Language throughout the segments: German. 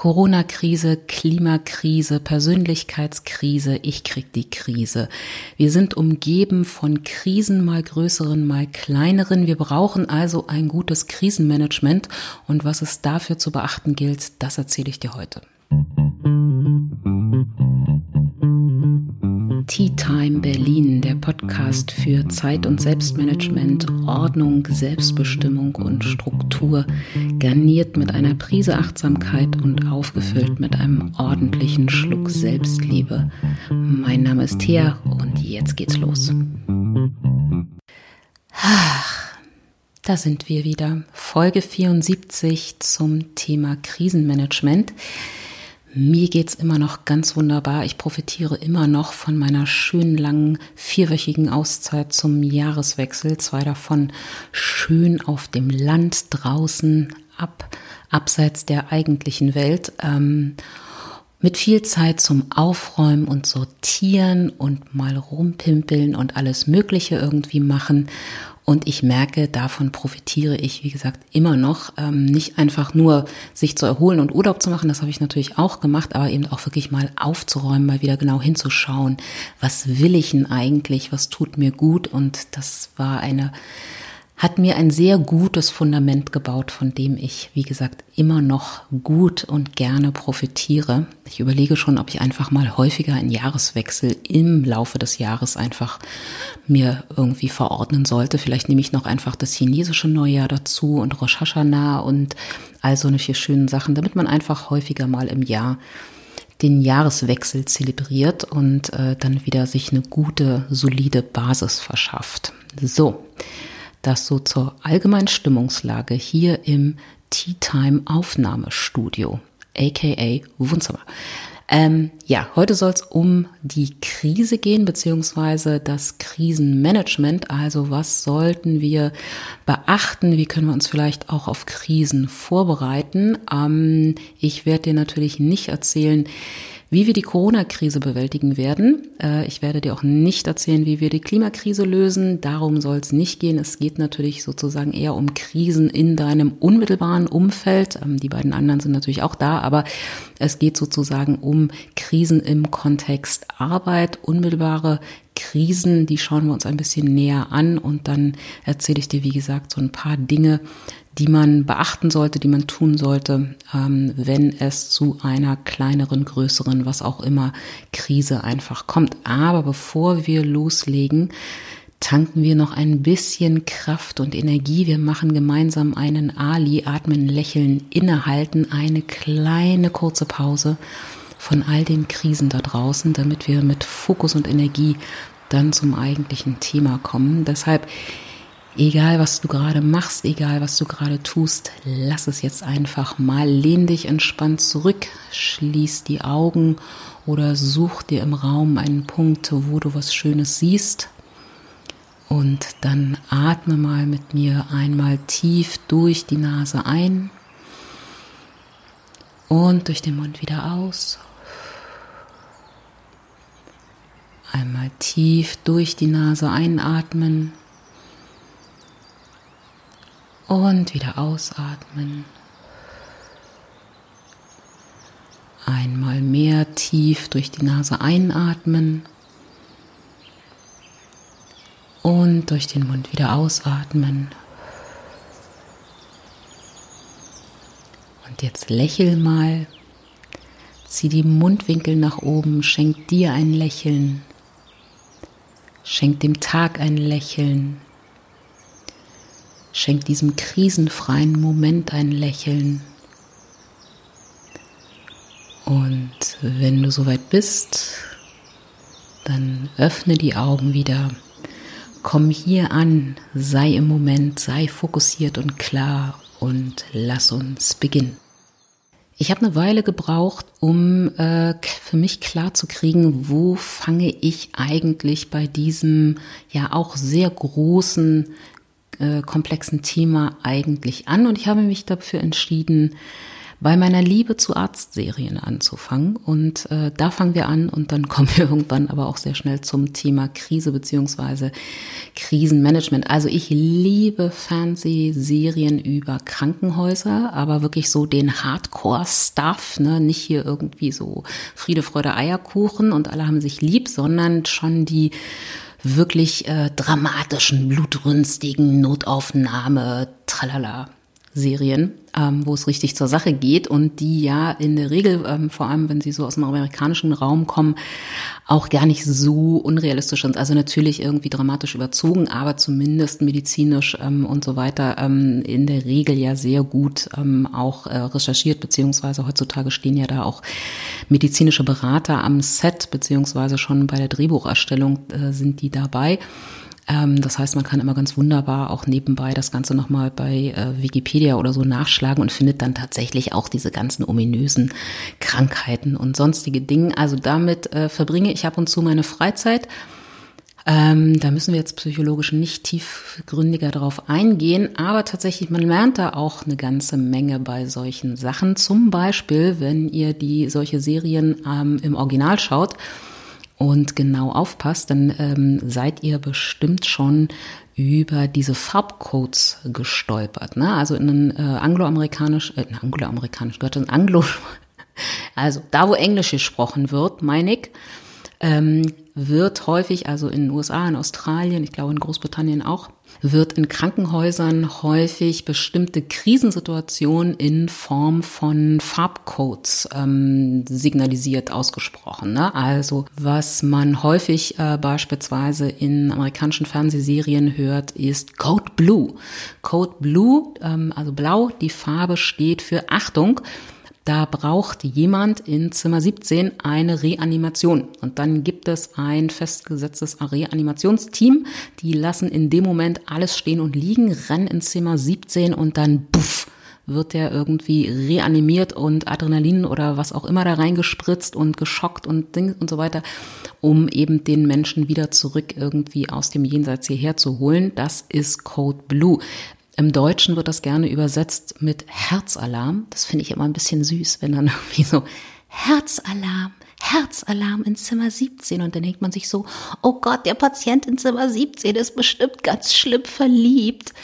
Corona-Krise, Klimakrise, Persönlichkeitskrise, ich krieg die Krise. Wir sind umgeben von Krisen, mal größeren, mal kleineren. Wir brauchen also ein gutes Krisenmanagement und was es dafür zu beachten gilt, das erzähle ich dir heute. Tea Time Berlin, der Podcast für Zeit- und Selbstmanagement, Ordnung, Selbstbestimmung und Struktur, garniert mit einer Prise Achtsamkeit und aufgefüllt mit einem ordentlichen Schluck Selbstliebe. Mein Name ist Thea und jetzt geht's los. Ach, da sind wir wieder. Folge 74 zum Thema Krisenmanagement. Mir geht's immer noch ganz wunderbar. Ich profitiere immer noch von meiner schönen langen vierwöchigen Auszeit zum Jahreswechsel. Zwei davon schön auf dem Land draußen ab, abseits der eigentlichen Welt. Ähm, mit viel Zeit zum Aufräumen und Sortieren und mal rumpimpeln und alles Mögliche irgendwie machen. Und ich merke, davon profitiere ich, wie gesagt, immer noch. Ähm, nicht einfach nur sich zu erholen und Urlaub zu machen, das habe ich natürlich auch gemacht, aber eben auch wirklich mal aufzuräumen, mal wieder genau hinzuschauen, was will ich denn eigentlich, was tut mir gut. Und das war eine hat mir ein sehr gutes Fundament gebaut, von dem ich, wie gesagt, immer noch gut und gerne profitiere. Ich überlege schon, ob ich einfach mal häufiger einen Jahreswechsel im Laufe des Jahres einfach mir irgendwie verordnen sollte. Vielleicht nehme ich noch einfach das chinesische Neujahr dazu und Rosh Hashanah und all so eine vier schönen Sachen, damit man einfach häufiger mal im Jahr den Jahreswechsel zelebriert und äh, dann wieder sich eine gute, solide Basis verschafft. So das so zur allgemeinen Stimmungslage hier im Tea Time Aufnahmestudio, aka Wohnzimmer. Ähm, ja, heute soll es um die Krise gehen, beziehungsweise das Krisenmanagement. Also was sollten wir beachten? Wie können wir uns vielleicht auch auf Krisen vorbereiten? Ähm, ich werde dir natürlich nicht erzählen, wie wir die Corona-Krise bewältigen werden. Äh, ich werde dir auch nicht erzählen, wie wir die Klimakrise lösen. Darum soll es nicht gehen. Es geht natürlich sozusagen eher um Krisen in deinem unmittelbaren Umfeld. Ähm, die beiden anderen sind natürlich auch da, aber es geht sozusagen um Krisen im Kontext Arbeit, unmittelbare Krisen, die schauen wir uns ein bisschen näher an und dann erzähle ich dir, wie gesagt, so ein paar Dinge, die man beachten sollte, die man tun sollte, ähm, wenn es zu einer kleineren, größeren, was auch immer Krise einfach kommt. Aber bevor wir loslegen, tanken wir noch ein bisschen Kraft und Energie. Wir machen gemeinsam einen Ali, atmen, lächeln, innehalten, eine kleine kurze Pause von all den Krisen da draußen, damit wir mit Fokus und Energie dann zum eigentlichen Thema kommen. Deshalb Egal, was du gerade machst, egal, was du gerade tust, lass es jetzt einfach mal. Lehn dich entspannt zurück, schließ die Augen oder such dir im Raum einen Punkt, wo du was Schönes siehst. Und dann atme mal mit mir einmal tief durch die Nase ein und durch den Mund wieder aus. Einmal tief durch die Nase einatmen und wieder ausatmen. Einmal mehr tief durch die Nase einatmen. Und durch den Mund wieder ausatmen. Und jetzt lächel mal, zieh die Mundwinkel nach oben, schenk dir ein Lächeln, schenk dem Tag ein Lächeln, Schenk diesem krisenfreien Moment ein Lächeln. Und wenn du soweit bist, dann öffne die Augen wieder. Komm hier an, sei im Moment, sei fokussiert und klar und lass uns beginnen. Ich habe eine Weile gebraucht, um äh, für mich klar zu kriegen, wo fange ich eigentlich bei diesem ja auch sehr großen äh, komplexen Thema eigentlich an? Und ich habe mich dafür entschieden, bei meiner Liebe zu Arztserien anzufangen. Und äh, da fangen wir an und dann kommen wir irgendwann aber auch sehr schnell zum Thema Krise beziehungsweise Krisenmanagement. Also ich liebe Fernsehserien über Krankenhäuser, aber wirklich so den Hardcore-Stuff, ne? nicht hier irgendwie so Friede, Freude, Eierkuchen und alle haben sich lieb, sondern schon die wirklich äh, dramatischen, blutrünstigen Notaufnahme, tralala. Serien, ähm, wo es richtig zur Sache geht und die ja in der Regel, ähm, vor allem wenn sie so aus dem amerikanischen Raum kommen, auch gar nicht so unrealistisch sind. Also natürlich irgendwie dramatisch überzogen, aber zumindest medizinisch ähm, und so weiter ähm, in der Regel ja sehr gut ähm, auch äh, recherchiert, beziehungsweise heutzutage stehen ja da auch medizinische Berater am Set, beziehungsweise schon bei der Drehbucherstellung äh, sind die dabei. Ähm, das heißt, man kann immer ganz wunderbar auch nebenbei das Ganze nochmal bei äh, Wikipedia oder so nachschlagen und findet dann tatsächlich auch diese ganzen ominösen Krankheiten und sonstige Dinge. Also damit äh, verbringe ich ab und zu meine Freizeit. Ähm, da müssen wir jetzt psychologisch nicht tiefgründiger darauf eingehen, aber tatsächlich, man lernt da auch eine ganze Menge bei solchen Sachen. Zum Beispiel, wenn ihr die solche Serien ähm, im Original schaut, und genau aufpasst, dann ähm, seid ihr bestimmt schon über diese Farbcodes gestolpert. Ne? Also in ein äh, angloamerikanisch, äh, angloamerikanisch gehört ein Anglo, also da wo Englisch gesprochen wird, meine ich, ähm, wird häufig, also in den USA, in Australien, ich glaube in Großbritannien auch, wird in Krankenhäusern häufig bestimmte Krisensituationen in Form von Farbcodes ähm, signalisiert ausgesprochen. Ne? Also was man häufig äh, beispielsweise in amerikanischen Fernsehserien hört, ist Code Blue. Code Blue, ähm, also blau, die Farbe steht für Achtung. Da braucht jemand in Zimmer 17 eine Reanimation. Und dann gibt es ein festgesetztes Reanimationsteam. Die lassen in dem Moment alles stehen und liegen, rennen in Zimmer 17 und dann puff wird der irgendwie reanimiert und Adrenalin oder was auch immer da reingespritzt und geschockt und Ding und so weiter, um eben den Menschen wieder zurück irgendwie aus dem Jenseits hierher zu holen. Das ist Code Blue. Im Deutschen wird das gerne übersetzt mit Herzalarm. Das finde ich immer ein bisschen süß, wenn dann irgendwie so Herzalarm, Herzalarm in Zimmer 17 und dann denkt man sich so, oh Gott, der Patient in Zimmer 17 ist bestimmt ganz schlimm verliebt.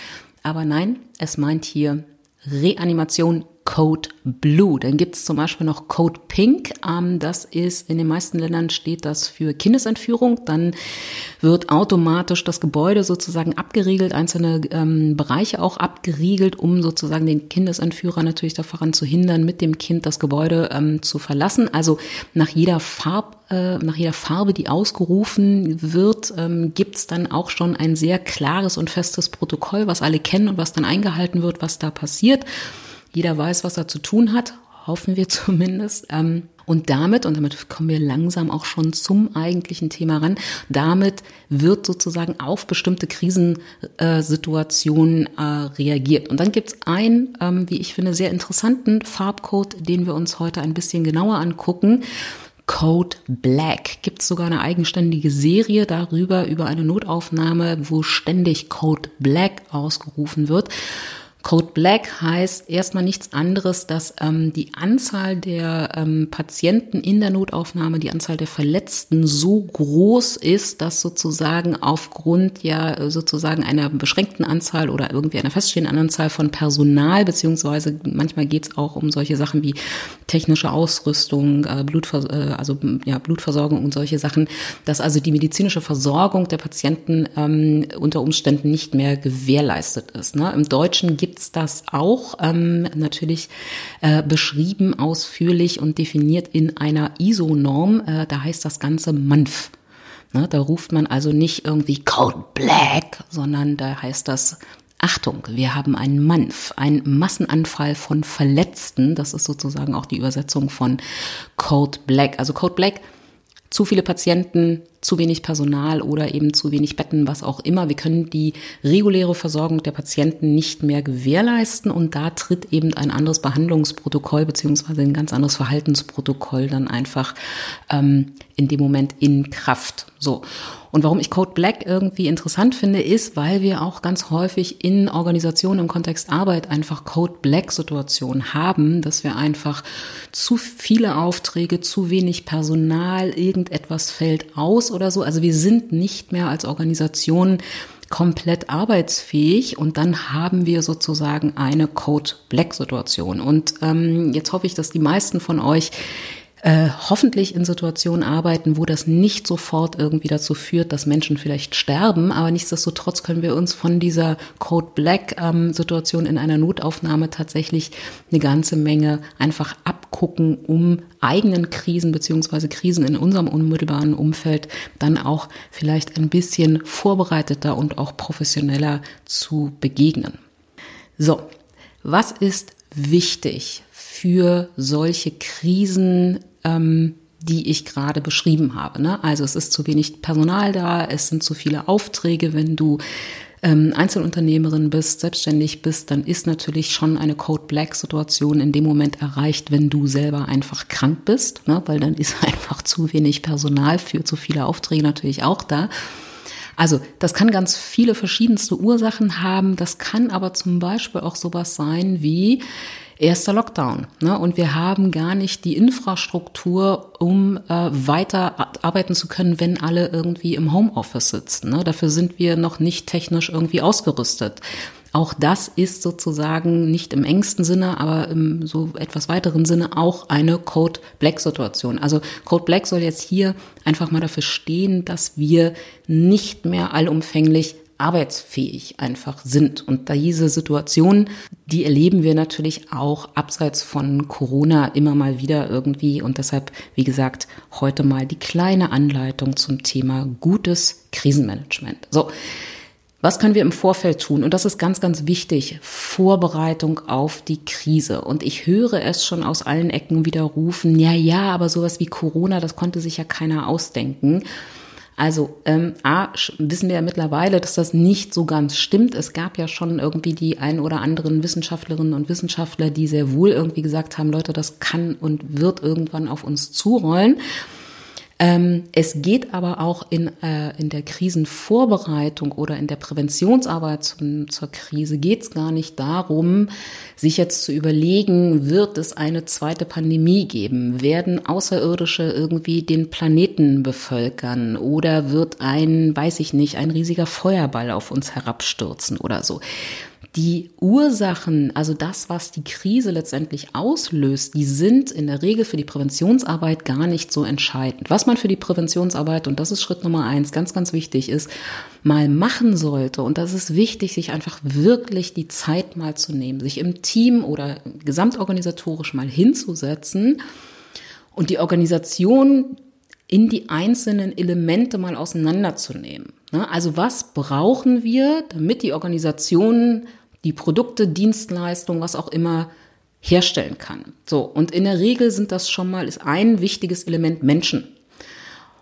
Aber nein, es meint hier Reanimation Code Blue. Dann gibt es zum Beispiel noch Code Pink. Ähm, das ist in den meisten Ländern steht das für Kindesentführung. Dann wird automatisch das Gebäude sozusagen abgeriegelt, einzelne ähm, Bereiche auch abgeriegelt, um sozusagen den Kindesentführer natürlich daran zu hindern, mit dem Kind das Gebäude ähm, zu verlassen. Also nach jeder Farb äh, nach jeder Farbe, die ausgerufen wird, ähm, gibt es dann auch schon ein sehr klares und festes Protokoll, was alle kennen und was dann eingehalten wird, was da passiert. Jeder weiß, was er zu tun hat, hoffen wir zumindest. Ähm, und damit, und damit kommen wir langsam auch schon zum eigentlichen Thema ran, damit wird sozusagen auf bestimmte Krisensituationen äh, reagiert. Und dann gibt es einen, ähm, wie ich finde, sehr interessanten Farbcode, den wir uns heute ein bisschen genauer angucken. Code Black. Gibt es sogar eine eigenständige Serie darüber, über eine Notaufnahme, wo ständig Code Black ausgerufen wird. Code Black heißt erstmal nichts anderes, dass ähm, die Anzahl der ähm, Patienten in der Notaufnahme, die Anzahl der Verletzten so groß ist, dass sozusagen aufgrund ja sozusagen einer beschränkten Anzahl oder irgendwie einer feststehenden Anzahl von Personal, beziehungsweise manchmal geht es auch um solche Sachen wie technische Ausrüstung, äh, Blutvers äh, also ja, Blutversorgung und solche Sachen, dass also die medizinische Versorgung der Patienten ähm, unter Umständen nicht mehr gewährleistet ist. Ne? Im Deutschen gibt gibt's das auch, ähm, natürlich äh, beschrieben ausführlich und definiert in einer ISO-Norm. Äh, da heißt das Ganze MANF. Ne, da ruft man also nicht irgendwie Code Black, sondern da heißt das Achtung, wir haben einen MANF, einen Massenanfall von Verletzten. Das ist sozusagen auch die Übersetzung von Code Black. Also Code Black zu viele Patienten, zu wenig Personal oder eben zu wenig Betten, was auch immer. Wir können die reguläre Versorgung der Patienten nicht mehr gewährleisten und da tritt eben ein anderes Behandlungsprotokoll beziehungsweise ein ganz anderes Verhaltensprotokoll dann einfach ähm, in dem Moment in Kraft. So. Und warum ich Code Black irgendwie interessant finde, ist, weil wir auch ganz häufig in Organisationen im Kontext Arbeit einfach Code Black Situationen haben, dass wir einfach zu viele Aufträge, zu wenig Personal, irgendetwas fällt aus oder so. Also wir sind nicht mehr als Organisation komplett arbeitsfähig und dann haben wir sozusagen eine Code Black Situation. Und ähm, jetzt hoffe ich, dass die meisten von euch äh, hoffentlich in Situationen arbeiten, wo das nicht sofort irgendwie dazu führt, dass Menschen vielleicht sterben, aber nichtsdestotrotz können wir uns von dieser Code Black ähm, Situation in einer Notaufnahme tatsächlich eine ganze Menge einfach abgucken, um eigenen Krisen beziehungsweise Krisen in unserem unmittelbaren Umfeld dann auch vielleicht ein bisschen vorbereiteter und auch professioneller zu begegnen. So, was ist wichtig für solche Krisen ähm, die ich gerade beschrieben habe. Ne? Also es ist zu wenig Personal da, es sind zu viele Aufträge. Wenn du ähm, Einzelunternehmerin bist, selbstständig bist, dann ist natürlich schon eine Code Black Situation in dem Moment erreicht, wenn du selber einfach krank bist, ne? weil dann ist einfach zu wenig Personal für zu viele Aufträge natürlich auch da. Also das kann ganz viele verschiedenste Ursachen haben. Das kann aber zum Beispiel auch sowas sein wie erster Lockdown. Ne? Und wir haben gar nicht die Infrastruktur, um äh, weiter arbeiten zu können, wenn alle irgendwie im Homeoffice sitzen. Ne? Dafür sind wir noch nicht technisch irgendwie ausgerüstet. Auch das ist sozusagen nicht im engsten Sinne, aber im so etwas weiteren Sinne auch eine Code Black Situation. Also Code Black soll jetzt hier einfach mal dafür stehen, dass wir nicht mehr allumfänglich arbeitsfähig einfach sind. Und diese Situation, die erleben wir natürlich auch abseits von Corona immer mal wieder irgendwie. Und deshalb, wie gesagt, heute mal die kleine Anleitung zum Thema gutes Krisenmanagement. So. Was können wir im Vorfeld tun? Und das ist ganz, ganz wichtig. Vorbereitung auf die Krise. Und ich höre es schon aus allen Ecken wieder rufen, ja, ja, aber sowas wie Corona, das konnte sich ja keiner ausdenken. Also ähm, A, wissen wir ja mittlerweile, dass das nicht so ganz stimmt. Es gab ja schon irgendwie die ein oder anderen Wissenschaftlerinnen und Wissenschaftler, die sehr wohl irgendwie gesagt haben, Leute, das kann und wird irgendwann auf uns zurollen. Ähm, es geht aber auch in, äh, in der Krisenvorbereitung oder in der Präventionsarbeit zum, zur Krise geht es gar nicht darum, sich jetzt zu überlegen, wird es eine zweite Pandemie geben? Werden Außerirdische irgendwie den Planeten bevölkern? Oder wird ein, weiß ich nicht, ein riesiger Feuerball auf uns herabstürzen oder so? Die Ursachen, also das, was die Krise letztendlich auslöst, die sind in der Regel für die Präventionsarbeit gar nicht so entscheidend. Was man für die Präventionsarbeit, und das ist Schritt Nummer eins, ganz, ganz wichtig ist, mal machen sollte, und das ist wichtig, sich einfach wirklich die Zeit mal zu nehmen, sich im Team oder gesamtorganisatorisch mal hinzusetzen und die Organisation in die einzelnen Elemente mal auseinanderzunehmen. Also was brauchen wir, damit die Organisation die Produkte, Dienstleistungen, was auch immer herstellen kann. So. Und in der Regel sind das schon mal, ist ein wichtiges Element Menschen.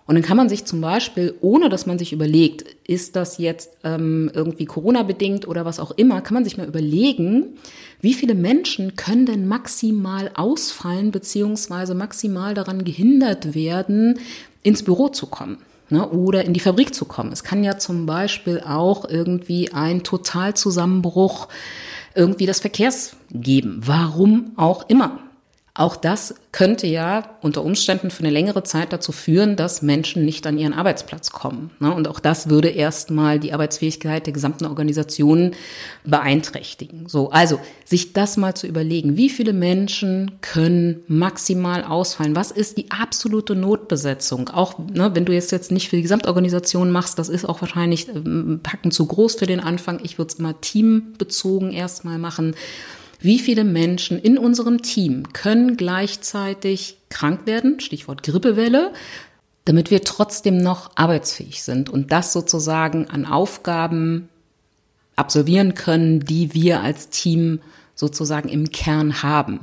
Und dann kann man sich zum Beispiel, ohne dass man sich überlegt, ist das jetzt ähm, irgendwie Corona-bedingt oder was auch immer, kann man sich mal überlegen, wie viele Menschen können denn maximal ausfallen beziehungsweise maximal daran gehindert werden, ins Büro zu kommen ne, oder in die Fabrik zu kommen. Es kann ja zum Beispiel auch irgendwie ein Totalzusammenbruch irgendwie des Verkehrs geben. Warum auch immer. Auch das könnte ja unter Umständen für eine längere Zeit dazu führen, dass Menschen nicht an ihren Arbeitsplatz kommen. Ne? Und auch das würde erstmal die Arbeitsfähigkeit der gesamten Organisation beeinträchtigen. So, also sich das mal zu überlegen, wie viele Menschen können maximal ausfallen? Was ist die absolute Notbesetzung? Auch ne, wenn du jetzt jetzt nicht für die Gesamtorganisation machst, das ist auch wahrscheinlich ähm, packen zu groß für den Anfang. Ich würde es immer teambezogen erstmal machen wie viele Menschen in unserem Team können gleichzeitig krank werden, Stichwort Grippewelle, damit wir trotzdem noch arbeitsfähig sind und das sozusagen an Aufgaben absolvieren können, die wir als Team sozusagen im Kern haben.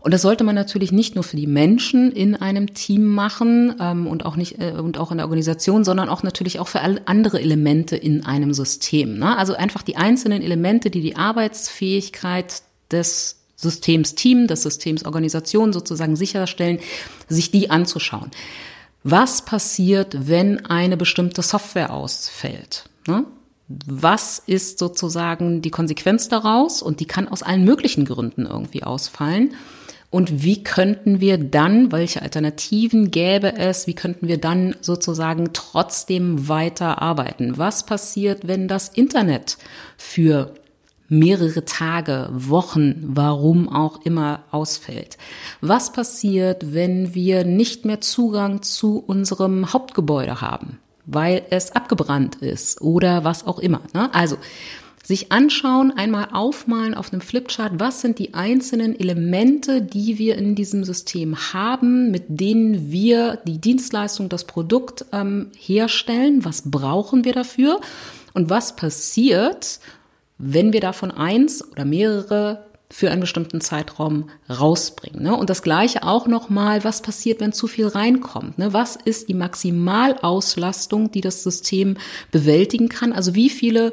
Und das sollte man natürlich nicht nur für die Menschen in einem Team machen ähm, und auch nicht äh, und auch in der Organisation, sondern auch natürlich auch für alle andere Elemente in einem System. Ne? Also einfach die einzelnen Elemente, die die Arbeitsfähigkeit des Systems Team, des Systems Organisation sozusagen sicherstellen, sich die anzuschauen. Was passiert, wenn eine bestimmte Software ausfällt? Ne? Was ist sozusagen die Konsequenz daraus? Und die kann aus allen möglichen Gründen irgendwie ausfallen. Und wie könnten wir dann, welche Alternativen gäbe es, wie könnten wir dann sozusagen trotzdem weiter arbeiten? Was passiert, wenn das Internet für mehrere Tage, Wochen, warum auch immer ausfällt? Was passiert, wenn wir nicht mehr Zugang zu unserem Hauptgebäude haben, weil es abgebrannt ist oder was auch immer? Ne? Also, sich anschauen, einmal aufmalen auf einem Flipchart, was sind die einzelnen Elemente, die wir in diesem System haben, mit denen wir die Dienstleistung, das Produkt ähm, herstellen, was brauchen wir dafür und was passiert, wenn wir davon eins oder mehrere für einen bestimmten Zeitraum rausbringen. Ne? Und das Gleiche auch nochmal, was passiert, wenn zu viel reinkommt? Ne? Was ist die Maximalauslastung, die das System bewältigen kann? Also wie viele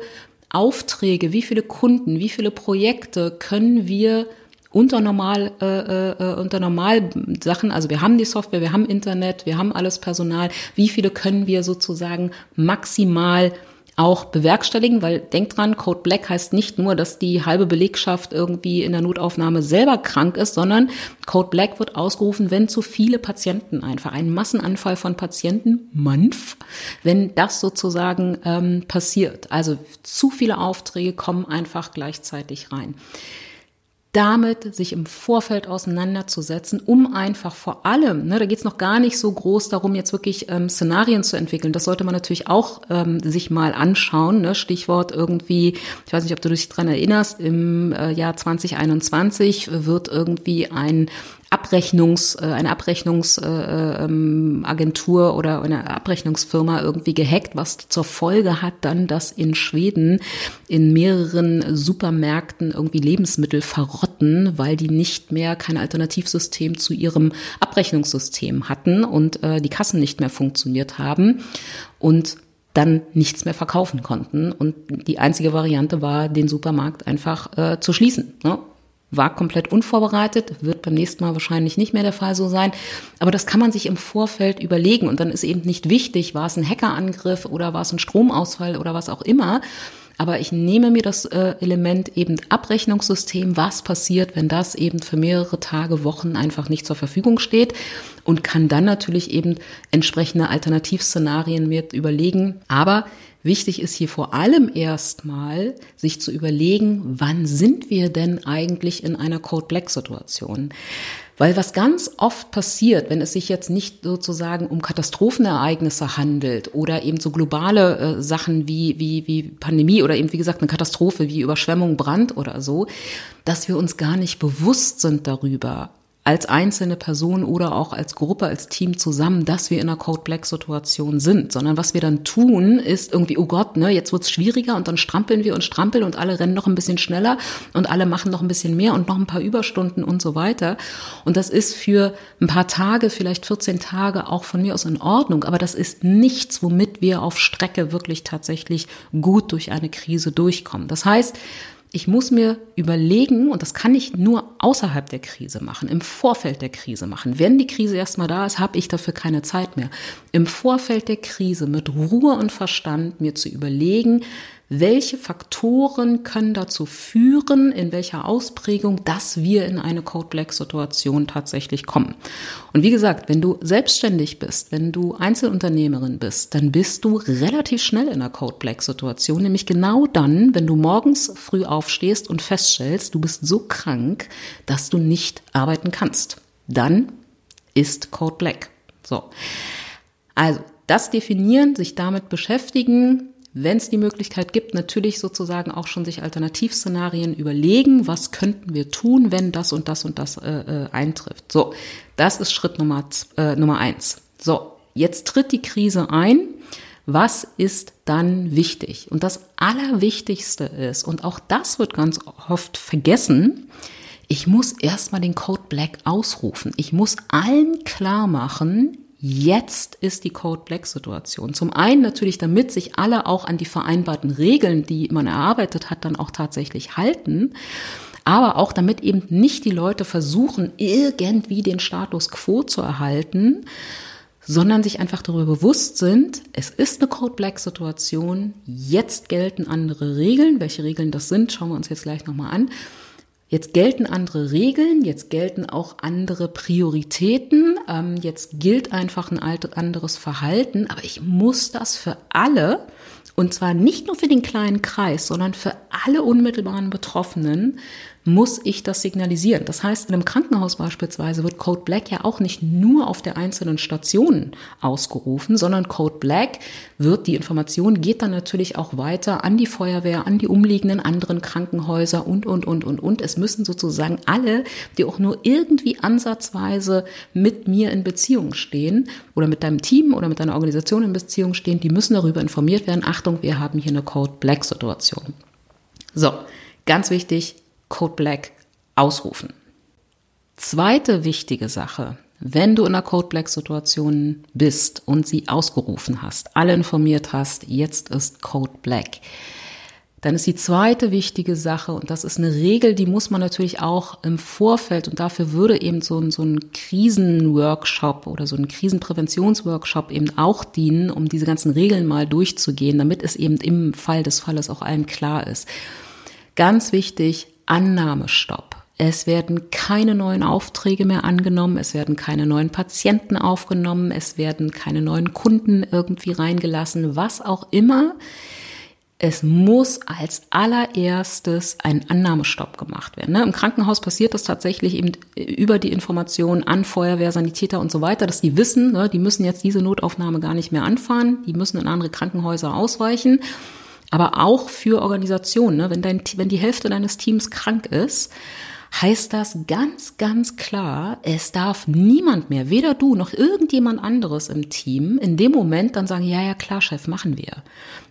Aufträge, wie viele Kunden, wie viele Projekte können wir unter normal äh, äh, unter normal Sachen, also wir haben die Software, wir haben Internet, wir haben alles Personal, wie viele können wir sozusagen maximal auch bewerkstelligen, weil denkt dran, Code Black heißt nicht nur, dass die halbe Belegschaft irgendwie in der Notaufnahme selber krank ist, sondern Code Black wird ausgerufen, wenn zu viele Patienten einfach, ein Massenanfall von Patienten, MANF, wenn das sozusagen ähm, passiert. Also zu viele Aufträge kommen einfach gleichzeitig rein damit sich im Vorfeld auseinanderzusetzen, um einfach vor allem, ne, da geht es noch gar nicht so groß darum, jetzt wirklich ähm, Szenarien zu entwickeln. Das sollte man natürlich auch ähm, sich mal anschauen. Ne? Stichwort irgendwie, ich weiß nicht, ob du dich dran erinnerst, im äh, Jahr 2021 wird irgendwie ein Abrechnungs, äh, eine Abrechnungsagentur äh, oder eine Abrechnungsfirma irgendwie gehackt, was zur Folge hat dann, dass in Schweden in mehreren Supermärkten irgendwie Lebensmittel verrotten, weil die nicht mehr kein Alternativsystem zu ihrem Abrechnungssystem hatten und äh, die Kassen nicht mehr funktioniert haben und dann nichts mehr verkaufen konnten. Und die einzige Variante war, den Supermarkt einfach äh, zu schließen. Ne? War komplett unvorbereitet, wird beim nächsten Mal wahrscheinlich nicht mehr der Fall so sein. Aber das kann man sich im Vorfeld überlegen und dann ist eben nicht wichtig, war es ein Hackerangriff oder war es ein Stromausfall oder was auch immer. Aber ich nehme mir das äh, Element eben Abrechnungssystem, was passiert, wenn das eben für mehrere Tage, Wochen einfach nicht zur Verfügung steht und kann dann natürlich eben entsprechende Alternativszenarien mir überlegen. Aber Wichtig ist hier vor allem erstmal, sich zu überlegen, wann sind wir denn eigentlich in einer Code-Black-Situation? Weil was ganz oft passiert, wenn es sich jetzt nicht sozusagen um Katastrophenereignisse handelt oder eben so globale äh, Sachen wie, wie, wie Pandemie oder eben wie gesagt eine Katastrophe wie Überschwemmung, Brand oder so, dass wir uns gar nicht bewusst sind darüber, als einzelne Person oder auch als Gruppe, als Team zusammen, dass wir in einer Code Black Situation sind, sondern was wir dann tun, ist irgendwie, oh Gott, ne, jetzt wird's schwieriger und dann strampeln wir und strampeln und alle rennen noch ein bisschen schneller und alle machen noch ein bisschen mehr und noch ein paar Überstunden und so weiter. Und das ist für ein paar Tage, vielleicht 14 Tage auch von mir aus in Ordnung, aber das ist nichts, womit wir auf Strecke wirklich tatsächlich gut durch eine Krise durchkommen. Das heißt, ich muss mir überlegen, und das kann ich nur außerhalb der Krise machen, im Vorfeld der Krise machen. Wenn die Krise erstmal da ist, habe ich dafür keine Zeit mehr. Im Vorfeld der Krise mit Ruhe und Verstand mir zu überlegen, welche Faktoren können dazu führen, in welcher Ausprägung, dass wir in eine Code Black Situation tatsächlich kommen. Und wie gesagt, wenn du selbstständig bist, wenn du Einzelunternehmerin bist, dann bist du relativ schnell in einer Code Black Situation, nämlich genau dann, wenn du morgens früh aufstehst und feststellst, du bist so krank, dass du nicht arbeiten kannst. Dann ist Code Black. So. Also, das definieren, sich damit beschäftigen, wenn es die Möglichkeit gibt, natürlich sozusagen auch schon sich Alternativszenarien überlegen, was könnten wir tun, wenn das und das und das äh, äh, eintrifft. So, das ist Schritt Nummer, äh, Nummer eins. So, jetzt tritt die Krise ein. Was ist dann wichtig? Und das Allerwichtigste ist, und auch das wird ganz oft vergessen, ich muss erstmal den Code Black ausrufen. Ich muss allen klar machen, Jetzt ist die Code Black Situation. Zum einen natürlich, damit sich alle auch an die vereinbarten Regeln, die man erarbeitet hat, dann auch tatsächlich halten. Aber auch damit eben nicht die Leute versuchen, irgendwie den Status quo zu erhalten, sondern sich einfach darüber bewusst sind, es ist eine Code Black Situation, jetzt gelten andere Regeln. Welche Regeln das sind, schauen wir uns jetzt gleich nochmal an. Jetzt gelten andere Regeln, jetzt gelten auch andere Prioritäten, ähm, jetzt gilt einfach ein anderes Verhalten, aber ich muss das für alle, und zwar nicht nur für den kleinen Kreis, sondern für alle unmittelbaren Betroffenen muss ich das signalisieren. Das heißt, in einem Krankenhaus beispielsweise wird Code Black ja auch nicht nur auf der einzelnen Station ausgerufen, sondern Code Black wird, die Information geht dann natürlich auch weiter an die Feuerwehr, an die umliegenden anderen Krankenhäuser und, und, und, und, und. Es müssen sozusagen alle, die auch nur irgendwie ansatzweise mit mir in Beziehung stehen oder mit deinem Team oder mit deiner Organisation in Beziehung stehen, die müssen darüber informiert werden. Achtung, wir haben hier eine Code Black Situation. So, ganz wichtig, Code Black ausrufen. Zweite wichtige Sache, wenn du in einer Code Black Situation bist und sie ausgerufen hast, alle informiert hast, jetzt ist Code Black, dann ist die zweite wichtige Sache, und das ist eine Regel, die muss man natürlich auch im Vorfeld, und dafür würde eben so ein, so ein Krisenworkshop oder so ein Krisenpräventionsworkshop eben auch dienen, um diese ganzen Regeln mal durchzugehen, damit es eben im Fall des Falles auch allen klar ist. Ganz wichtig, Annahmestopp. Es werden keine neuen Aufträge mehr angenommen, es werden keine neuen Patienten aufgenommen, es werden keine neuen Kunden irgendwie reingelassen, was auch immer. Es muss als allererstes ein Annahmestopp gemacht werden. Ne? Im Krankenhaus passiert das tatsächlich eben über die Information an Feuerwehr, Sanitäter und so weiter, dass die wissen, ne, die müssen jetzt diese Notaufnahme gar nicht mehr anfahren, die müssen in andere Krankenhäuser ausweichen aber auch für Organisationen. Ne? Wenn, dein, wenn die Hälfte deines Teams krank ist, heißt das ganz, ganz klar, es darf niemand mehr, weder du noch irgendjemand anderes im Team, in dem Moment dann sagen, ja, ja, klar, Chef, machen wir.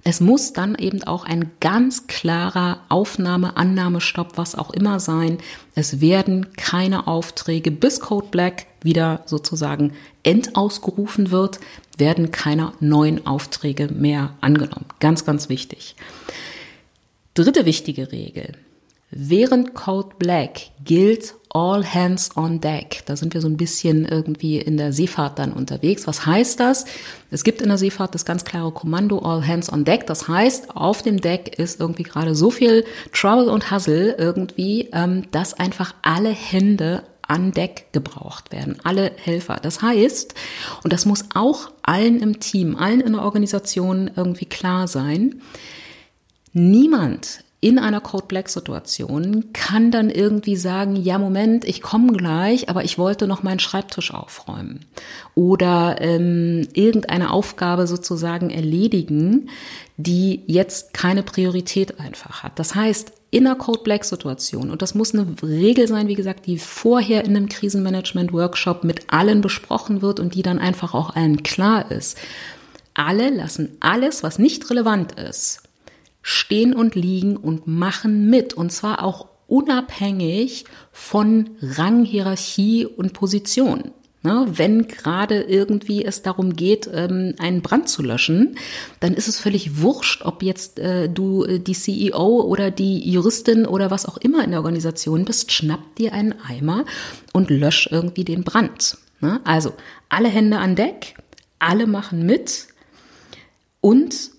Es muss dann eben auch ein ganz klarer Aufnahme, Annahmestopp, was auch immer sein. Es werden keine Aufträge bis Code Black wieder sozusagen endausgerufen wird, werden keine neuen Aufträge mehr angenommen. Ganz, ganz wichtig. Dritte wichtige Regel. Während Code Black gilt All Hands on Deck. Da sind wir so ein bisschen irgendwie in der Seefahrt dann unterwegs. Was heißt das? Es gibt in der Seefahrt das ganz klare Kommando All Hands on Deck. Das heißt, auf dem Deck ist irgendwie gerade so viel Trouble und Hustle irgendwie, ähm, dass einfach alle Hände an Deck gebraucht werden, alle Helfer. Das heißt, und das muss auch allen im Team, allen in der Organisation irgendwie klar sein, niemand in einer Code Black Situation kann dann irgendwie sagen, ja Moment, ich komme gleich, aber ich wollte noch meinen Schreibtisch aufräumen oder ähm, irgendeine Aufgabe sozusagen erledigen, die jetzt keine Priorität einfach hat. Das heißt, in einer Code Black Situation, und das muss eine Regel sein, wie gesagt, die vorher in einem Krisenmanagement Workshop mit allen besprochen wird und die dann einfach auch allen klar ist. Alle lassen alles, was nicht relevant ist, stehen und liegen und machen mit. Und zwar auch unabhängig von Rang, Hierarchie und Position. Ne, wenn gerade irgendwie es darum geht, ähm, einen Brand zu löschen, dann ist es völlig wurscht, ob jetzt äh, du äh, die CEO oder die Juristin oder was auch immer in der Organisation bist, schnapp dir einen Eimer und lösch irgendwie den Brand. Ne? Also alle Hände an Deck, alle machen mit und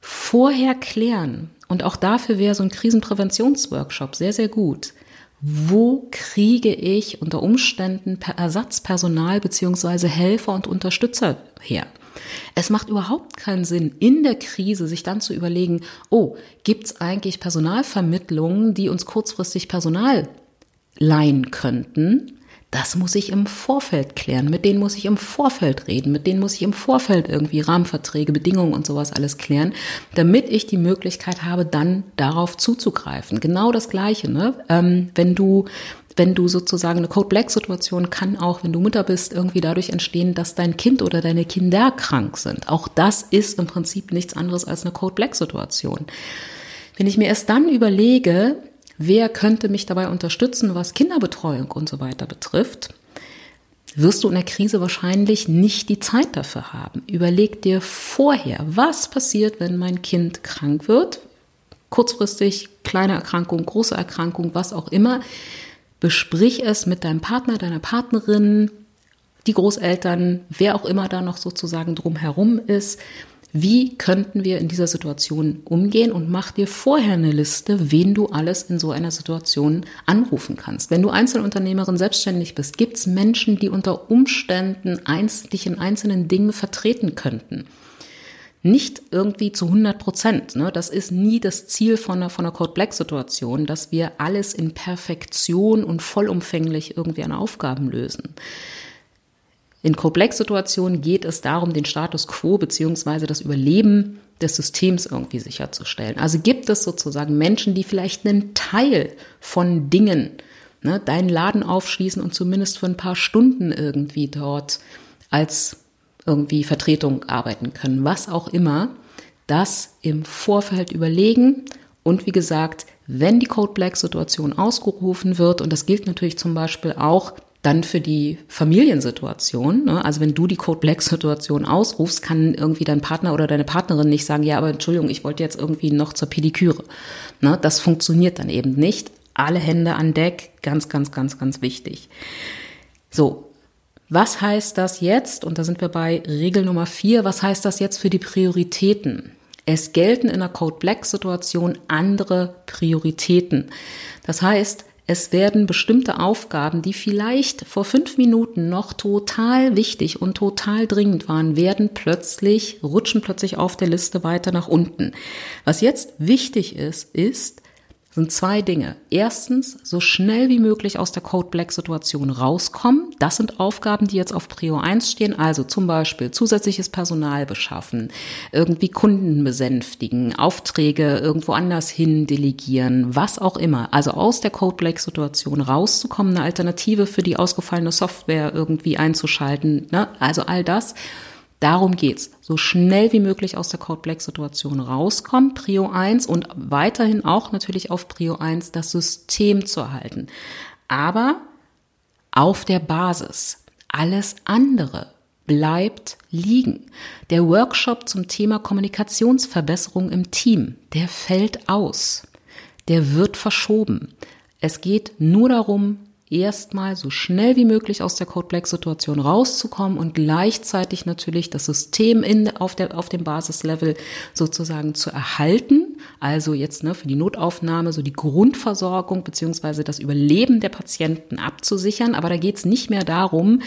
vorher klären. Und auch dafür wäre so ein Krisenpräventionsworkshop sehr, sehr gut. Wo kriege ich unter Umständen Ersatzpersonal beziehungsweise Helfer und Unterstützer her? Es macht überhaupt keinen Sinn, in der Krise sich dann zu überlegen, oh, gibt's eigentlich Personalvermittlungen, die uns kurzfristig Personal leihen könnten? Das muss ich im Vorfeld klären. Mit denen muss ich im Vorfeld reden. Mit denen muss ich im Vorfeld irgendwie Rahmenverträge, Bedingungen und sowas alles klären, damit ich die Möglichkeit habe, dann darauf zuzugreifen. Genau das Gleiche, ne? Ähm, wenn du wenn du sozusagen eine Code Black Situation kann auch, wenn du Mutter bist, irgendwie dadurch entstehen, dass dein Kind oder deine Kinder krank sind. Auch das ist im Prinzip nichts anderes als eine Code Black Situation. Wenn ich mir erst dann überlege, wer könnte mich dabei unterstützen, was Kinderbetreuung und so weiter betrifft, wirst du in der Krise wahrscheinlich nicht die Zeit dafür haben. Überleg dir vorher, was passiert, wenn mein Kind krank wird, kurzfristig, kleine Erkrankung, große Erkrankung, was auch immer. Besprich es mit deinem Partner, deiner Partnerin, die Großeltern, wer auch immer da noch sozusagen drumherum ist, wie könnten wir in dieser Situation umgehen und mach dir vorher eine Liste, wen du alles in so einer Situation anrufen kannst. Wenn du Einzelunternehmerin selbstständig bist, gibt es Menschen, die unter Umständen dich in einzelnen Dingen vertreten könnten. Nicht irgendwie zu 100 Prozent. Ne? Das ist nie das Ziel von einer, von einer Code Black Situation, dass wir alles in Perfektion und vollumfänglich irgendwie an Aufgaben lösen. In Code-Black-Situationen geht es darum, den Status quo beziehungsweise das Überleben des Systems irgendwie sicherzustellen. Also gibt es sozusagen Menschen, die vielleicht einen Teil von Dingen, ne, deinen Laden aufschließen und zumindest für ein paar Stunden irgendwie dort als irgendwie Vertretung arbeiten können, was auch immer, das im Vorfeld überlegen und wie gesagt, wenn die Code Black Situation ausgerufen wird, und das gilt natürlich zum Beispiel auch dann für die Familiensituation, ne? also wenn du die Code Black Situation ausrufst, kann irgendwie dein Partner oder deine Partnerin nicht sagen, ja, aber Entschuldigung, ich wollte jetzt irgendwie noch zur Pediküre. Ne? Das funktioniert dann eben nicht. Alle Hände an Deck, ganz, ganz, ganz, ganz wichtig. So, was heißt das jetzt? Und da sind wir bei Regel Nummer vier. Was heißt das jetzt für die Prioritäten? Es gelten in der Code Black Situation andere Prioritäten. Das heißt, es werden bestimmte Aufgaben, die vielleicht vor fünf Minuten noch total wichtig und total dringend waren, werden plötzlich, rutschen plötzlich auf der Liste weiter nach unten. Was jetzt wichtig ist, ist, sind zwei Dinge. Erstens, so schnell wie möglich aus der Code Black Situation rauskommen. Das sind Aufgaben, die jetzt auf Prio 1 stehen. Also zum Beispiel zusätzliches Personal beschaffen, irgendwie Kunden besänftigen, Aufträge irgendwo anders hin delegieren, was auch immer. Also aus der Code Black Situation rauszukommen, eine Alternative für die ausgefallene Software irgendwie einzuschalten. Ne? Also all das Darum geht's. So schnell wie möglich aus der Code Black Situation rauskommen, Prio 1 und weiterhin auch natürlich auf Prio 1 das System zu erhalten. Aber auf der Basis. Alles andere bleibt liegen. Der Workshop zum Thema Kommunikationsverbesserung im Team, der fällt aus. Der wird verschoben. Es geht nur darum, erstmal so schnell wie möglich aus der Code Black Situation rauszukommen und gleichzeitig natürlich das System in, auf, der, auf dem Basislevel sozusagen zu erhalten. Also jetzt ne, für die Notaufnahme so die Grundversorgung beziehungsweise das Überleben der Patienten abzusichern. Aber da geht es nicht mehr darum,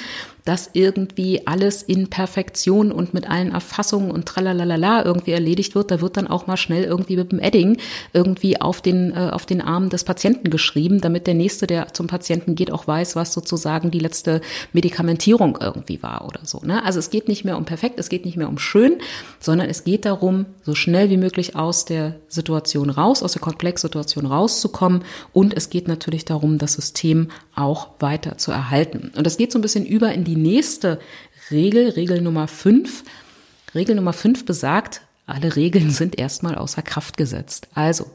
dass irgendwie alles in Perfektion und mit allen Erfassungen und tralalala irgendwie erledigt wird. Da wird dann auch mal schnell irgendwie mit dem Edding irgendwie auf den, äh, auf den Arm des Patienten geschrieben, damit der Nächste, der zum Patienten geht, auch weiß, was sozusagen die letzte Medikamentierung irgendwie war oder so. Ne? Also es geht nicht mehr um perfekt, es geht nicht mehr um schön, sondern es geht darum, so schnell wie möglich aus der Situation raus, aus der Komplexsituation rauszukommen. Und es geht natürlich darum, das System auch weiter zu erhalten. Und das geht so ein bisschen über in die nächste Regel, Regel Nummer 5. Regel Nummer 5 besagt, alle Regeln sind erstmal außer Kraft gesetzt. Also,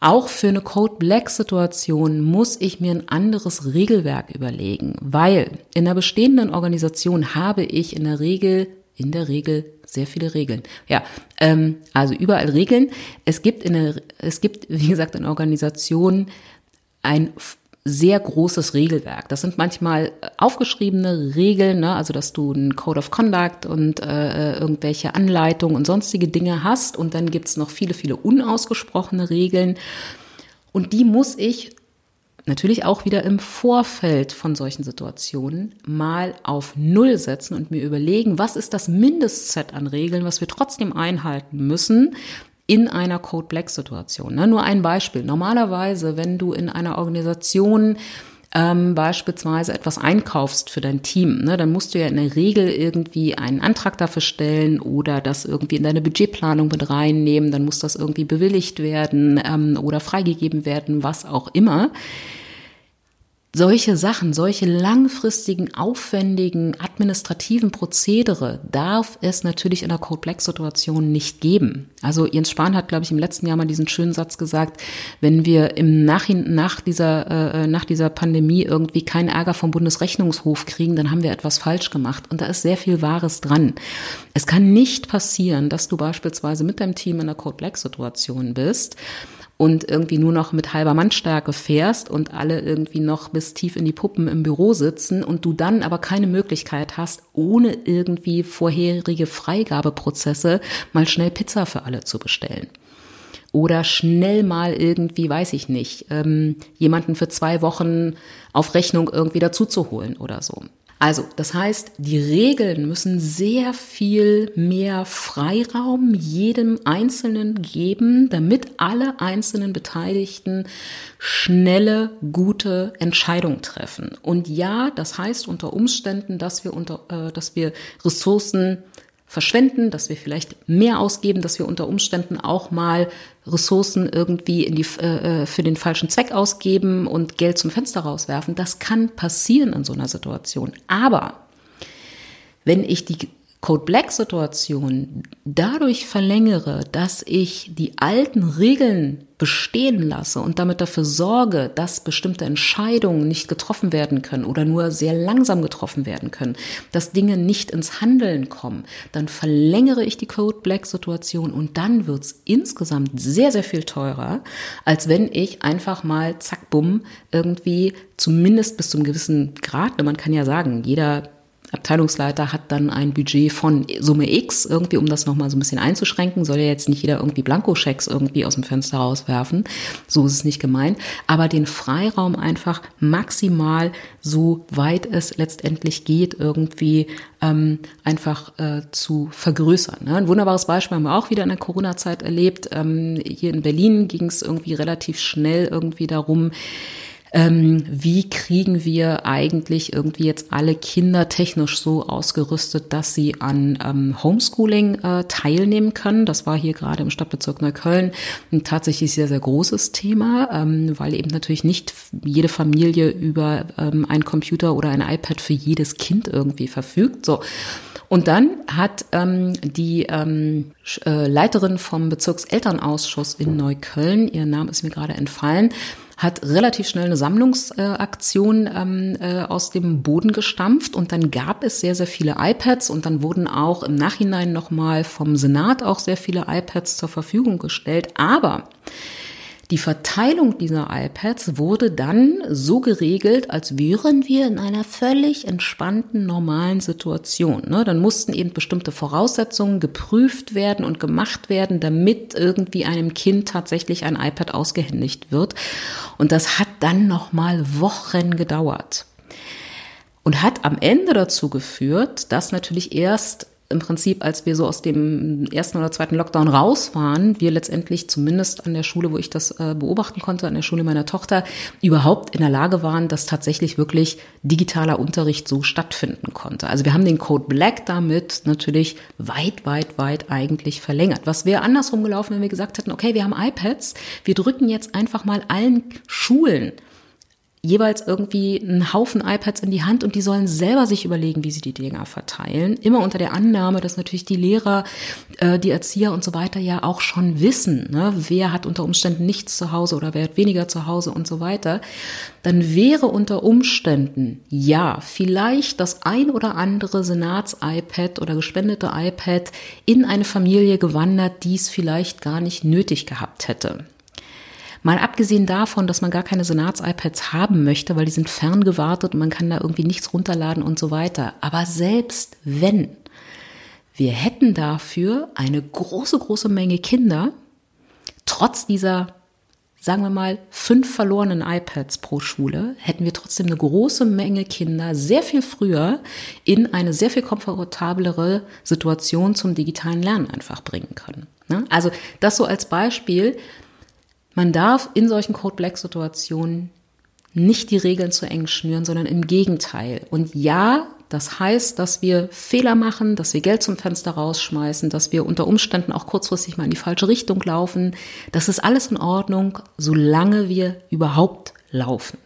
auch für eine Code Black Situation muss ich mir ein anderes Regelwerk überlegen, weil in der bestehenden Organisation habe ich in der Regel, in der Regel sehr viele Regeln. Ja, ähm, also überall Regeln. Es gibt in der, es gibt, wie gesagt, in Organisationen ein sehr großes Regelwerk. Das sind manchmal aufgeschriebene Regeln, ne? also dass du einen Code of Conduct und äh, irgendwelche Anleitungen und sonstige Dinge hast. Und dann gibt's noch viele, viele unausgesprochene Regeln. Und die muss ich natürlich auch wieder im Vorfeld von solchen Situationen mal auf Null setzen und mir überlegen, was ist das Mindestset an Regeln, was wir trotzdem einhalten müssen, in einer Code Black Situation. Ne? Nur ein Beispiel. Normalerweise, wenn du in einer Organisation ähm, beispielsweise etwas einkaufst für dein Team, ne, dann musst du ja in der Regel irgendwie einen Antrag dafür stellen oder das irgendwie in deine Budgetplanung mit reinnehmen, dann muss das irgendwie bewilligt werden ähm, oder freigegeben werden, was auch immer solche Sachen, solche langfristigen, aufwendigen administrativen Prozedere darf es natürlich in der Code Black Situation nicht geben. Also Jens Spahn hat, glaube ich, im letzten Jahr mal diesen schönen Satz gesagt, wenn wir im Nachhinein, nach dieser, äh, nach dieser Pandemie irgendwie keinen Ärger vom Bundesrechnungshof kriegen, dann haben wir etwas falsch gemacht. Und da ist sehr viel Wahres dran. Es kann nicht passieren, dass du beispielsweise mit deinem Team in der Code Black Situation bist und irgendwie nur noch mit halber Mannstärke fährst und alle irgendwie noch bis tief in die Puppen im Büro sitzen und du dann aber keine Möglichkeit hast, ohne irgendwie vorherige Freigabeprozesse mal schnell Pizza für alle zu bestellen oder schnell mal irgendwie, weiß ich nicht, ähm, jemanden für zwei Wochen auf Rechnung irgendwie dazu zu holen oder so. Also, das heißt, die Regeln müssen sehr viel mehr Freiraum jedem Einzelnen geben, damit alle einzelnen Beteiligten schnelle, gute Entscheidungen treffen. Und ja, das heißt unter Umständen, dass wir unter, äh, dass wir Ressourcen verschwenden, dass wir vielleicht mehr ausgeben, dass wir unter Umständen auch mal Ressourcen irgendwie in die, äh, äh, für den falschen Zweck ausgeben und Geld zum Fenster rauswerfen. Das kann passieren in so einer Situation. Aber wenn ich die Code Black Situation dadurch verlängere, dass ich die alten Regeln bestehen lasse und damit dafür sorge, dass bestimmte Entscheidungen nicht getroffen werden können oder nur sehr langsam getroffen werden können, dass Dinge nicht ins Handeln kommen, dann verlängere ich die Code Black Situation und dann wird's insgesamt sehr, sehr viel teurer, als wenn ich einfach mal zack, bumm, irgendwie zumindest bis zum gewissen Grad, man kann ja sagen, jeder Abteilungsleiter hat dann ein Budget von Summe X, irgendwie, um das nochmal so ein bisschen einzuschränken, soll ja jetzt nicht jeder irgendwie Blankoschecks irgendwie aus dem Fenster rauswerfen. So ist es nicht gemeint. Aber den Freiraum einfach maximal so weit es letztendlich geht, irgendwie ähm, einfach äh, zu vergrößern. Ne? Ein wunderbares Beispiel haben wir auch wieder in der Corona-Zeit erlebt. Ähm, hier in Berlin ging es irgendwie relativ schnell irgendwie darum, ähm, wie kriegen wir eigentlich irgendwie jetzt alle Kinder technisch so ausgerüstet, dass sie an ähm, Homeschooling äh, teilnehmen können. Das war hier gerade im Stadtbezirk Neukölln ein tatsächlich sehr, sehr großes Thema, ähm, weil eben natürlich nicht jede Familie über ähm, einen Computer oder ein iPad für jedes Kind irgendwie verfügt. So. Und dann hat ähm, die ähm, äh, Leiterin vom Bezirkselternausschuss in Neukölln, ihr Name ist mir gerade entfallen, hat relativ schnell eine Sammlungsaktion ähm, äh, aus dem Boden gestampft und dann gab es sehr, sehr viele iPads und dann wurden auch im Nachhinein nochmal vom Senat auch sehr viele iPads zur Verfügung gestellt. Aber die Verteilung dieser iPads wurde dann so geregelt, als wären wir in einer völlig entspannten, normalen Situation. Ne? Dann mussten eben bestimmte Voraussetzungen geprüft werden und gemacht werden, damit irgendwie einem Kind tatsächlich ein iPad ausgehändigt wird. Und das hat dann nochmal Wochen gedauert. Und hat am Ende dazu geführt, dass natürlich erst im Prinzip, als wir so aus dem ersten oder zweiten Lockdown raus waren, wir letztendlich zumindest an der Schule, wo ich das äh, beobachten konnte, an der Schule meiner Tochter, überhaupt in der Lage waren, dass tatsächlich wirklich digitaler Unterricht so stattfinden konnte. Also wir haben den Code Black damit natürlich weit, weit, weit eigentlich verlängert. Was wäre andersrum gelaufen, wenn wir gesagt hätten, okay, wir haben iPads, wir drücken jetzt einfach mal allen Schulen jeweils irgendwie einen Haufen iPads in die Hand und die sollen selber sich überlegen, wie sie die Dinger verteilen. Immer unter der Annahme, dass natürlich die Lehrer, äh, die Erzieher und so weiter ja auch schon wissen, ne, wer hat unter Umständen nichts zu Hause oder wer hat weniger zu Hause und so weiter. Dann wäre unter Umständen ja vielleicht das ein oder andere Senats-iPad oder gespendete iPad in eine Familie gewandert, die es vielleicht gar nicht nötig gehabt hätte. Mal abgesehen davon, dass man gar keine Senats-iPads haben möchte, weil die sind ferngewartet und man kann da irgendwie nichts runterladen und so weiter. Aber selbst wenn, wir hätten dafür eine große, große Menge Kinder, trotz dieser sagen wir mal, fünf verlorenen iPads pro Schule, hätten wir trotzdem eine große Menge Kinder sehr viel früher in eine sehr viel komfortablere Situation zum digitalen Lernen einfach bringen können. Ne? Also das so als Beispiel, man darf in solchen Code-Black-Situationen nicht die Regeln zu eng schnüren, sondern im Gegenteil. Und ja, das heißt, dass wir Fehler machen, dass wir Geld zum Fenster rausschmeißen, dass wir unter Umständen auch kurzfristig mal in die falsche Richtung laufen. Das ist alles in Ordnung, solange wir überhaupt laufen.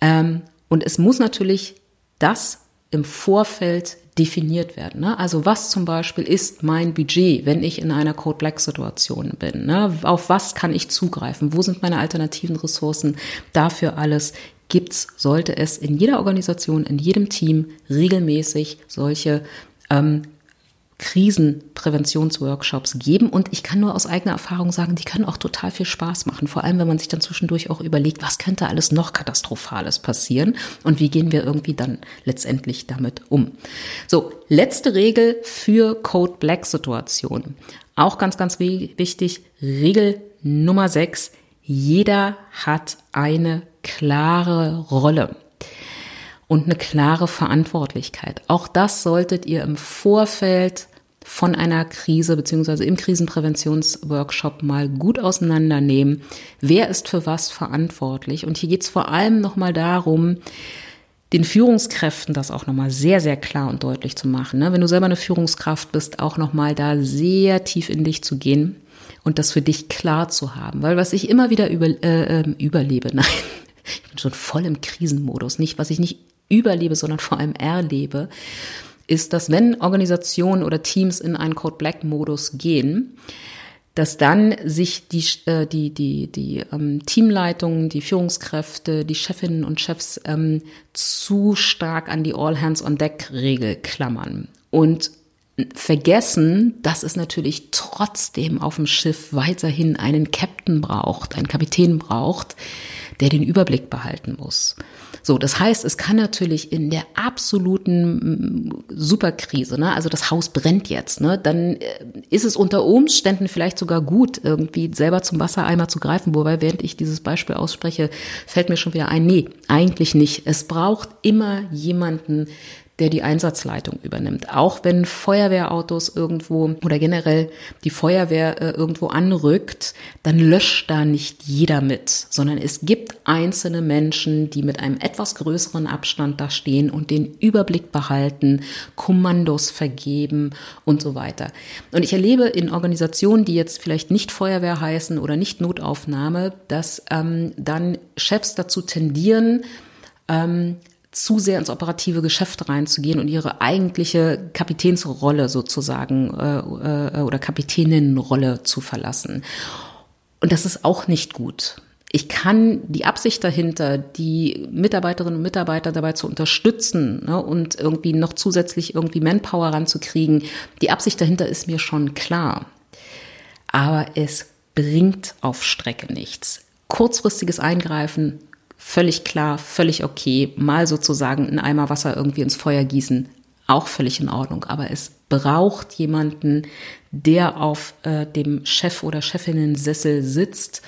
Ähm, und es muss natürlich das im Vorfeld definiert werden. Ne? Also was zum Beispiel ist mein Budget, wenn ich in einer Code Black Situation bin? Ne? Auf was kann ich zugreifen? Wo sind meine alternativen Ressourcen? Dafür alles gibt's, sollte es in jeder Organisation, in jedem Team regelmäßig solche ähm, Krisenpräventionsworkshops geben und ich kann nur aus eigener Erfahrung sagen, die können auch total viel Spaß machen, vor allem wenn man sich dann zwischendurch auch überlegt, was könnte alles noch katastrophales passieren und wie gehen wir irgendwie dann letztendlich damit um. So, letzte Regel für Code Black Situationen. Auch ganz, ganz wichtig, Regel Nummer 6. Jeder hat eine klare Rolle und eine klare Verantwortlichkeit. Auch das solltet ihr im Vorfeld von einer Krise beziehungsweise im Krisenpräventionsworkshop mal gut auseinandernehmen. Wer ist für was verantwortlich? Und hier geht es vor allem nochmal darum, den Führungskräften das auch nochmal sehr, sehr klar und deutlich zu machen. Ne? Wenn du selber eine Führungskraft bist, auch nochmal da sehr tief in dich zu gehen und das für dich klar zu haben. Weil was ich immer wieder über, äh, ähm, überlebe, nein, ich bin schon voll im Krisenmodus, nicht, was ich nicht überlebe, sondern vor allem erlebe, ist, dass wenn Organisationen oder Teams in einen Code Black Modus gehen, dass dann sich die, äh, die, die, die ähm, Teamleitungen, die Führungskräfte, die Chefinnen und Chefs ähm, zu stark an die All Hands on Deck Regel klammern und vergessen, dass es natürlich trotzdem auf dem Schiff weiterhin einen Captain braucht, einen Kapitän braucht, der den Überblick behalten muss. So, das heißt, es kann natürlich in der absoluten mm, Superkrise, ne, also das Haus brennt jetzt, ne, dann äh, ist es unter Umständen vielleicht sogar gut, irgendwie selber zum Wassereimer zu greifen. Wobei, während ich dieses Beispiel ausspreche, fällt mir schon wieder ein, nee, eigentlich nicht. Es braucht immer jemanden, der die Einsatzleitung übernimmt. Auch wenn Feuerwehrautos irgendwo oder generell die Feuerwehr äh, irgendwo anrückt, dann löscht da nicht jeder mit, sondern es gibt einzelne Menschen, die mit einem etwas größeren Abstand da stehen und den Überblick behalten, Kommandos vergeben und so weiter. Und ich erlebe in Organisationen, die jetzt vielleicht nicht Feuerwehr heißen oder nicht Notaufnahme, dass ähm, dann Chefs dazu tendieren, ähm, zu sehr ins operative Geschäft reinzugehen und ihre eigentliche Kapitänsrolle sozusagen äh, äh, oder Kapitäninnenrolle zu verlassen. Und das ist auch nicht gut. Ich kann die Absicht dahinter, die Mitarbeiterinnen und Mitarbeiter dabei zu unterstützen ne, und irgendwie noch zusätzlich irgendwie Manpower ranzukriegen, die Absicht dahinter ist mir schon klar. Aber es bringt auf Strecke nichts. Kurzfristiges Eingreifen völlig klar, völlig okay, mal sozusagen einen Eimer Wasser irgendwie ins Feuer gießen, auch völlig in Ordnung. Aber es braucht jemanden, der auf äh, dem Chef oder Chefinnen-Sessel sitzt,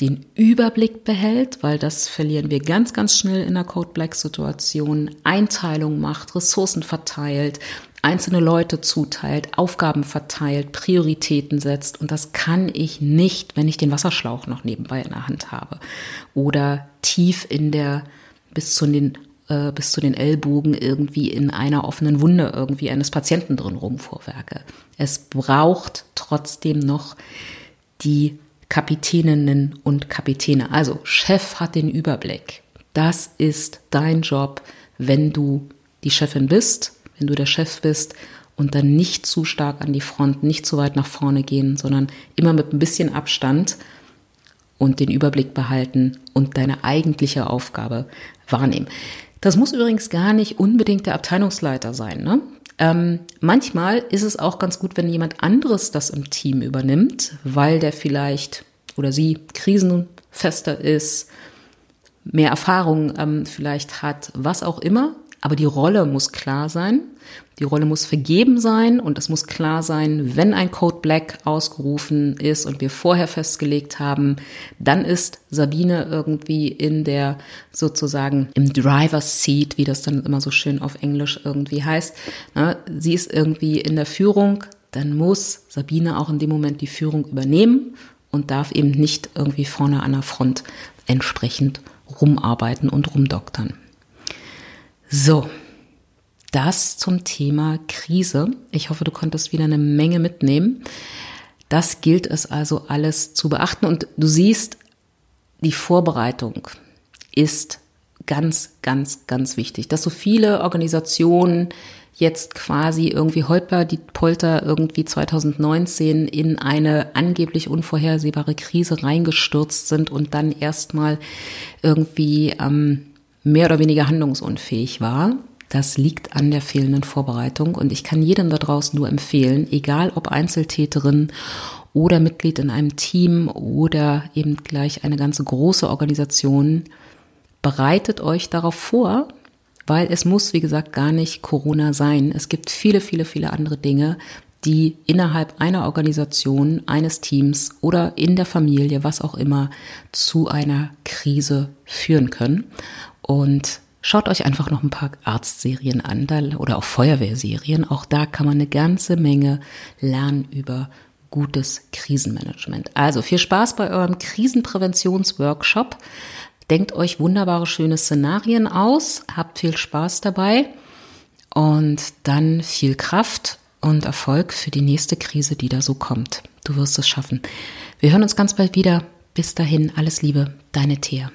den Überblick behält, weil das verlieren wir ganz, ganz schnell in der Code Black Situation, Einteilung macht, Ressourcen verteilt, einzelne Leute zuteilt, Aufgaben verteilt, Prioritäten setzt. Und das kann ich nicht, wenn ich den Wasserschlauch noch nebenbei in der Hand habe oder tief in der, bis zu den, äh, bis zu den Ellbogen irgendwie in einer offenen Wunde irgendwie eines Patienten drin rumvorwerke. Es braucht trotzdem noch die Kapitäninnen und Kapitäne. Also Chef hat den Überblick. Das ist dein Job, wenn du die Chefin bist wenn du der Chef bist und dann nicht zu stark an die Front, nicht zu weit nach vorne gehen, sondern immer mit ein bisschen Abstand und den Überblick behalten und deine eigentliche Aufgabe wahrnehmen. Das muss übrigens gar nicht unbedingt der Abteilungsleiter sein. Ne? Ähm, manchmal ist es auch ganz gut, wenn jemand anderes das im Team übernimmt, weil der vielleicht oder sie krisenfester ist, mehr Erfahrung ähm, vielleicht hat, was auch immer. Aber die Rolle muss klar sein. Die Rolle muss vergeben sein und es muss klar sein, wenn ein Code Black ausgerufen ist und wir vorher festgelegt haben, dann ist Sabine irgendwie in der sozusagen im Driver's Seat, wie das dann immer so schön auf Englisch irgendwie heißt. Sie ist irgendwie in der Führung, dann muss Sabine auch in dem Moment die Führung übernehmen und darf eben nicht irgendwie vorne an der Front entsprechend rumarbeiten und rumdoktern. So, das zum Thema Krise. Ich hoffe, du konntest wieder eine Menge mitnehmen. Das gilt es also alles zu beachten. Und du siehst, die Vorbereitung ist ganz, ganz, ganz wichtig. Dass so viele Organisationen jetzt quasi irgendwie holper die Polter irgendwie 2019 in eine angeblich unvorhersehbare Krise reingestürzt sind und dann erstmal irgendwie ähm, mehr oder weniger handlungsunfähig war, Das liegt an der fehlenden Vorbereitung und ich kann jedem da draußen nur empfehlen, egal ob Einzeltäterin oder Mitglied in einem Team oder eben gleich eine ganze große Organisation, bereitet euch darauf vor, weil es muss, wie gesagt, gar nicht Corona sein. Es gibt viele, viele, viele andere Dinge, die innerhalb einer Organisation, eines Teams oder in der Familie, was auch immer, zu einer Krise führen können. Und schaut euch einfach noch ein paar Arztserien an oder auch Feuerwehrserien. Auch da kann man eine ganze Menge lernen über gutes Krisenmanagement. Also viel Spaß bei eurem Krisenpräventionsworkshop. Denkt euch wunderbare, schöne Szenarien aus, habt viel Spaß dabei und dann viel Kraft und Erfolg für die nächste Krise, die da so kommt. Du wirst es schaffen. Wir hören uns ganz bald wieder. Bis dahin, alles Liebe, deine Thea.